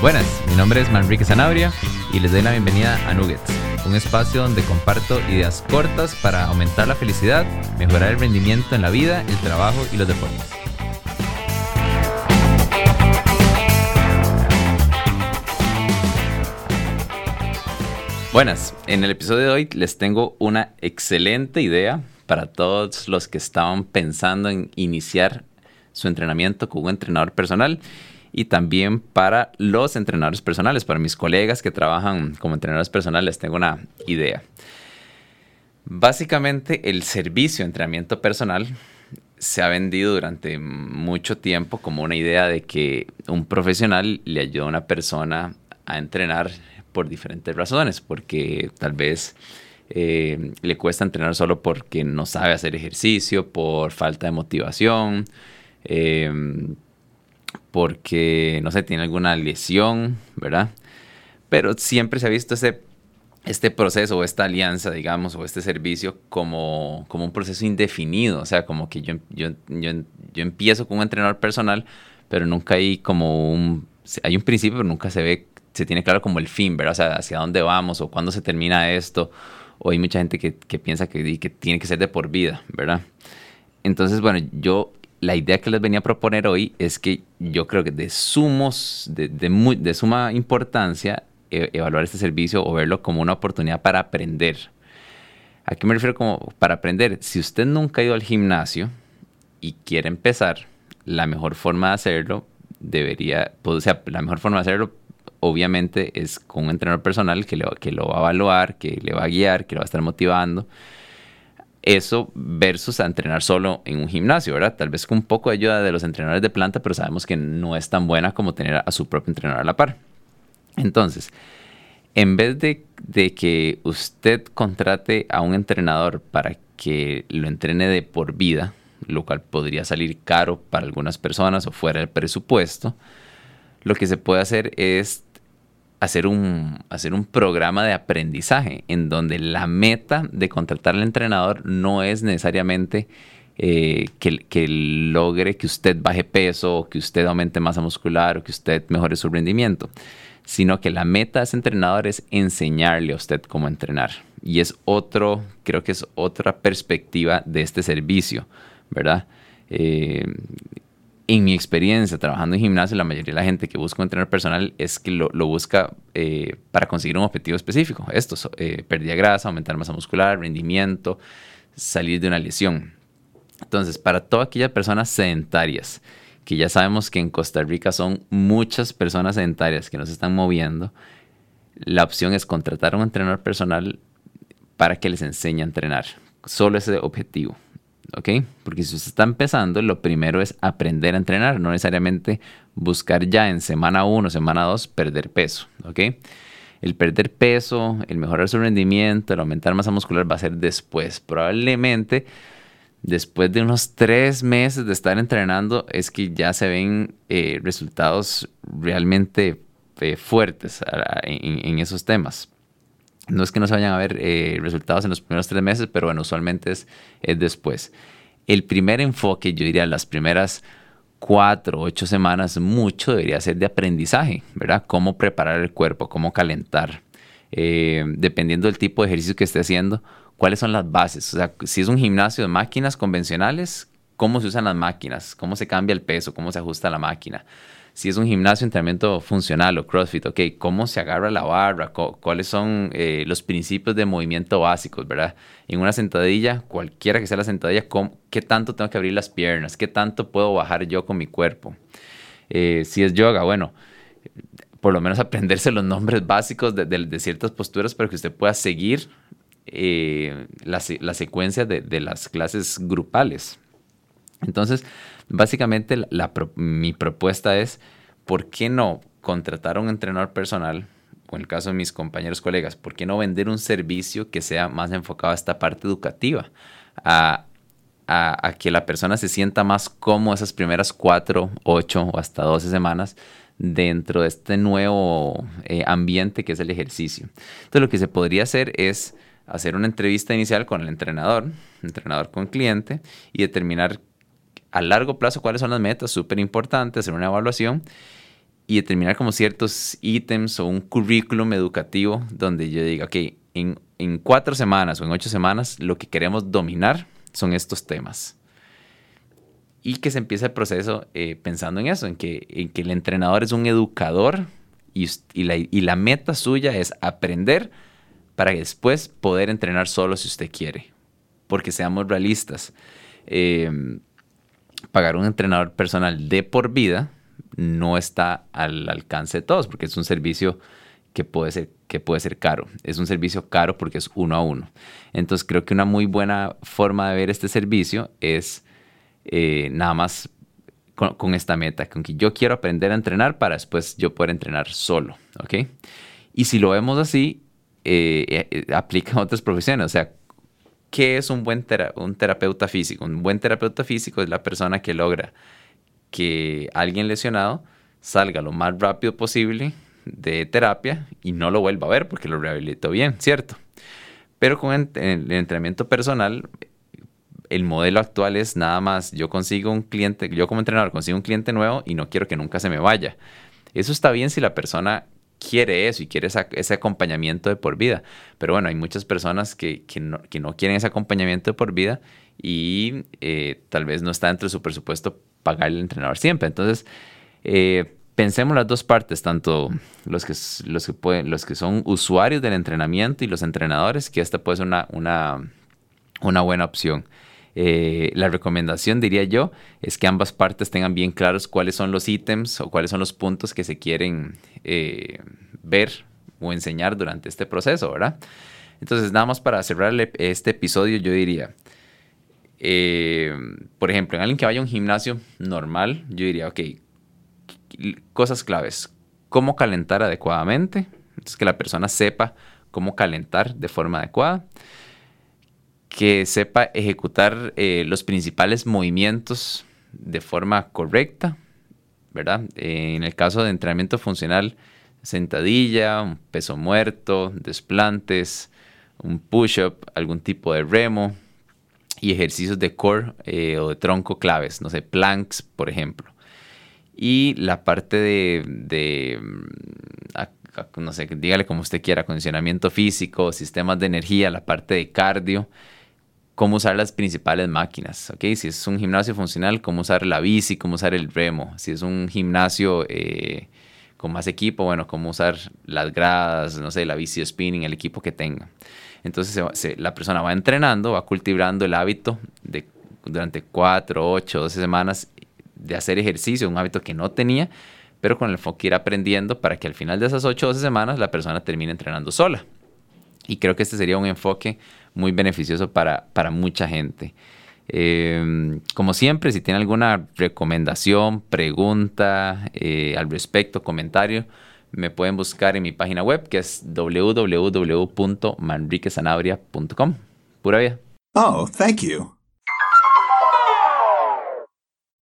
Buenas, mi nombre es Manrique Sanabria y les doy la bienvenida a Nuggets, un espacio donde comparto ideas cortas para aumentar la felicidad, mejorar el rendimiento en la vida, el trabajo y los deportes. Buenas, en el episodio de hoy les tengo una excelente idea para todos los que estaban pensando en iniciar su entrenamiento con un entrenador personal y también para los entrenadores personales, para mis colegas que trabajan como entrenadores personales, tengo una idea. Básicamente el servicio de entrenamiento personal se ha vendido durante mucho tiempo como una idea de que un profesional le ayuda a una persona a entrenar por diferentes razones, porque tal vez eh, le cuesta entrenar solo porque no sabe hacer ejercicio, por falta de motivación, eh, porque, no sé, tiene alguna lesión, ¿verdad? Pero siempre se ha visto este, este proceso o esta alianza, digamos, o este servicio como, como un proceso indefinido. O sea, como que yo, yo, yo, yo empiezo con un entrenador personal, pero nunca hay como un... Hay un principio, pero nunca se ve, se tiene claro como el fin, ¿verdad? O sea, hacia dónde vamos o cuándo se termina esto. O hay mucha gente que, que piensa que, que tiene que ser de por vida, ¿verdad? Entonces, bueno, yo la idea que les venía a proponer hoy es que yo creo que de, sumos, de, suma importancia e, evaluar este servicio o verlo como una oportunidad para aprender. ¿A qué me refiero como para aprender? Si usted nunca ha ido al gimnasio y quiere empezar, la mejor forma de hacerlo debería, pues, o sea, la mejor forma de hacerlo obviamente es con un entrenador personal que, le, que lo va a evaluar, que le va a guiar, que lo va a estar motivando eso versus a entrenar solo en un gimnasio, ¿verdad? Tal vez con un poco de ayuda de los entrenadores de planta, pero sabemos que no es tan buena como tener a su propio entrenador a la par. Entonces, en vez de, que usted contrate a un entrenador para que lo entrene de por vida, lo cual podría salir caro para algunas personas o fuera del presupuesto, lo que se puede hacer es hacer un, hacer un programa de aprendizaje en donde la meta de contratar al entrenador no es necesariamente eh, que, que, logre que usted baje peso o que usted aumente masa muscular o que usted mejore su rendimiento, sino que la meta de ese entrenador es enseñarle a usted cómo entrenar. Y es otro, creo que es otra perspectiva de este servicio, ¿verdad? Eh, en mi experiencia trabajando en gimnasio, la mayoría de la gente que busca un entrenador personal es que lo, busca eh, para conseguir un objetivo específico. Esto, eh, pérdida de grasa, aumentar masa muscular, rendimiento, salir de una lesión. Entonces, para todas aquellas personas sedentarias, que ya sabemos que en Costa Rica son muchas personas sedentarias que nos están moviendo, la opción es contratar a un entrenador personal para que les enseñe a entrenar. Solo ese objetivo. ¿Ok? Porque si usted está empezando, lo primero es aprender a entrenar, no necesariamente buscar ya en semana 1, semana 2 perder peso, ¿ok? El perder peso, el mejorar su rendimiento, el aumentar masa muscular va a ser después. Probablemente después de unos tres meses de estar entrenando es que ya se ven eh, resultados realmente eh, fuertes en, esos temas. No es que no se vayan a ver eh, resultados en los primeros tres meses, pero bueno, usualmente es, es después. El primer enfoque, yo diría, las primeras cuatro, ocho semanas, mucho debería ser de aprendizaje, ¿verdad? Cómo preparar el cuerpo, cómo calentar. Eh, dependiendo del tipo de ejercicio que esté haciendo, cuáles son las bases. O sea, si es un gimnasio de máquinas convencionales, cómo se usan las máquinas, cómo se cambia el peso, cómo se ajusta la máquina si es un gimnasio, entrenamiento funcional o CrossFit, ok, cómo se agarra la barra, cuáles son eh, los principios de movimiento básicos, ¿verdad? En una sentadilla, cualquiera que sea la sentadilla, ¿qué tanto tengo que abrir las piernas? ¿Qué tanto puedo bajar yo con mi cuerpo? Eh, si es yoga, bueno, por lo menos aprenderse los nombres básicos de, ciertas posturas para que usted pueda seguir eh, la, secuencia de, de las clases grupales. Entonces, Básicamente mi propuesta es, ¿por qué no contratar a un entrenador personal? O en el caso de mis compañeros colegas, ¿por qué no vender un servicio que sea más enfocado a esta parte educativa? A, que la persona se sienta más cómodo esas primeras cuatro, ocho o hasta doce semanas dentro de este nuevo eh, ambiente que es el ejercicio. Entonces lo que se podría hacer es hacer una entrevista inicial con el entrenador, entrenador con cliente, y determinar a largo plazo cuáles son las metas, súper importante, hacer una evaluación y determinar como ciertos ítems o un currículum educativo donde yo diga, ok, en, en cuatro semanas o en ocho semanas lo que queremos dominar son estos temas. Y que se empiece el proceso eh, pensando en eso, en que, en que el entrenador es un educador y, y, la, y la meta suya es aprender para después poder entrenar solo si usted quiere. Porque seamos realistas. Eh, pagar un entrenador personal de por vida no está al alcance de todos, porque es un servicio que puede ser, que puede ser caro. Es un servicio caro porque es uno a uno. Entonces creo que una muy buena forma de ver este servicio es eh, nada más con, esta meta, con que yo quiero aprender a entrenar para después yo poder entrenar solo, ¿ok? Y si lo vemos así, eh, eh, aplica a otras profesiones, ¿qué es un buen un terapeuta físico? Un buen terapeuta físico es la persona que logra que alguien lesionado salga lo más rápido posible de terapia y no lo vuelva a ver porque lo rehabilitó bien, ¿cierto? Pero con el entrenamiento personal, el modelo actual es nada más, yo consigo un cliente, yo como entrenador consigo un cliente nuevo y no quiero que nunca se me vaya. Eso está bien si la persona quiere eso y quiere ese acompañamiento de por vida. Pero bueno, hay muchas personas que, no, quieren ese acompañamiento de por vida y eh, tal vez no está dentro de su presupuesto pagar el entrenador siempre. Entonces, eh, pensemos las dos partes, tanto los que, los, que pueden, los que son usuarios del entrenamiento y los entrenadores, que esta puede ser una, una, una buena opción. Eh, la recomendación, diría yo, es que ambas partes tengan bien claros cuáles son los ítems o cuáles son los puntos que se quieren eh, ver o enseñar durante este proceso, ¿verdad? Entonces, nada más para cerrar este episodio, yo diría, eh, por ejemplo, en alguien que vaya a un gimnasio normal, yo diría, ok, cosas claves. Cómo calentar adecuadamente. Entonces, que la persona sepa cómo calentar de forma adecuada. Que sepa ejecutar eh, los principales movimientos de forma correcta, ¿verdad? en el caso de entrenamiento funcional, sentadilla, un peso muerto, desplantes, un push-up, algún tipo de remo, y ejercicios de core eh, o de tronco claves, no sé, planks, por ejemplo. Y la parte de, mm, no sé, dígale como usted quiera, acondicionamiento físico, sistemas de energía, la parte de cardio, cómo usar las principales máquinas, ¿ok? Si es un gimnasio funcional, cómo usar la bici, cómo usar el remo. Si es un gimnasio eh, con más equipo, bueno, cómo usar las gradas, no sé, la bici spinning, el equipo que tenga. Entonces la persona va entrenando, va cultivando el hábito de, durante 4, 8, 12 semanas de hacer ejercicio, un hábito que no tenía, pero con el enfoque ir aprendiendo para que al final de esas 8 o 12 semanas la persona termine entrenando sola. Y creo que este sería un enfoque muy beneficioso para, para mucha gente. Em, como siempre, si tiene alguna recomendación, pregunta eh, al respecto, comentario, me pueden buscar en mi página web que es www.manriquesanabria.com. Pura vida. Oh, thank you.